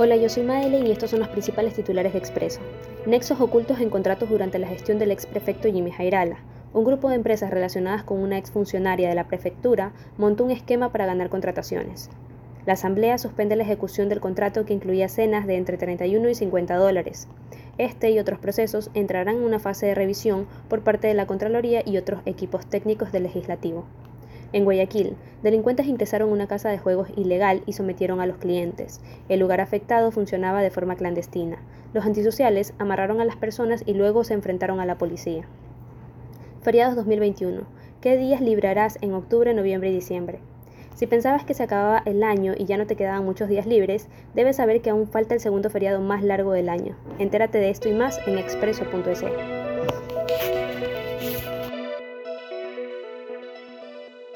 Hola, yo soy Madeleine y estos son los principales titulares de Expreso. Nexos ocultos en contratos durante la gestión del exprefecto Jimmy Jairala. Un grupo de empresas relacionadas con una exfuncionaria de la prefectura montó un esquema para ganar contrataciones. La Asamblea suspende la ejecución del contrato que incluía cenas de entre 31 y 50 dólares. Este y otros procesos entrarán en una fase de revisión por parte de la Contraloría y otros equipos técnicos del Legislativo. En Guayaquil, delincuentes ingresaron una casa de juegos ilegal y sometieron a los clientes. El lugar afectado funcionaba de forma clandestina. Los antisociales amarraron a las personas y luego se enfrentaron a la policía. Feriados 2021. ¿Qué días librarás en octubre, noviembre y diciembre? Si pensabas que se acababa el año y ya no te quedaban muchos días libres, debes saber que aún falta el segundo feriado más largo del año. Entérate de esto y más en expreso.es.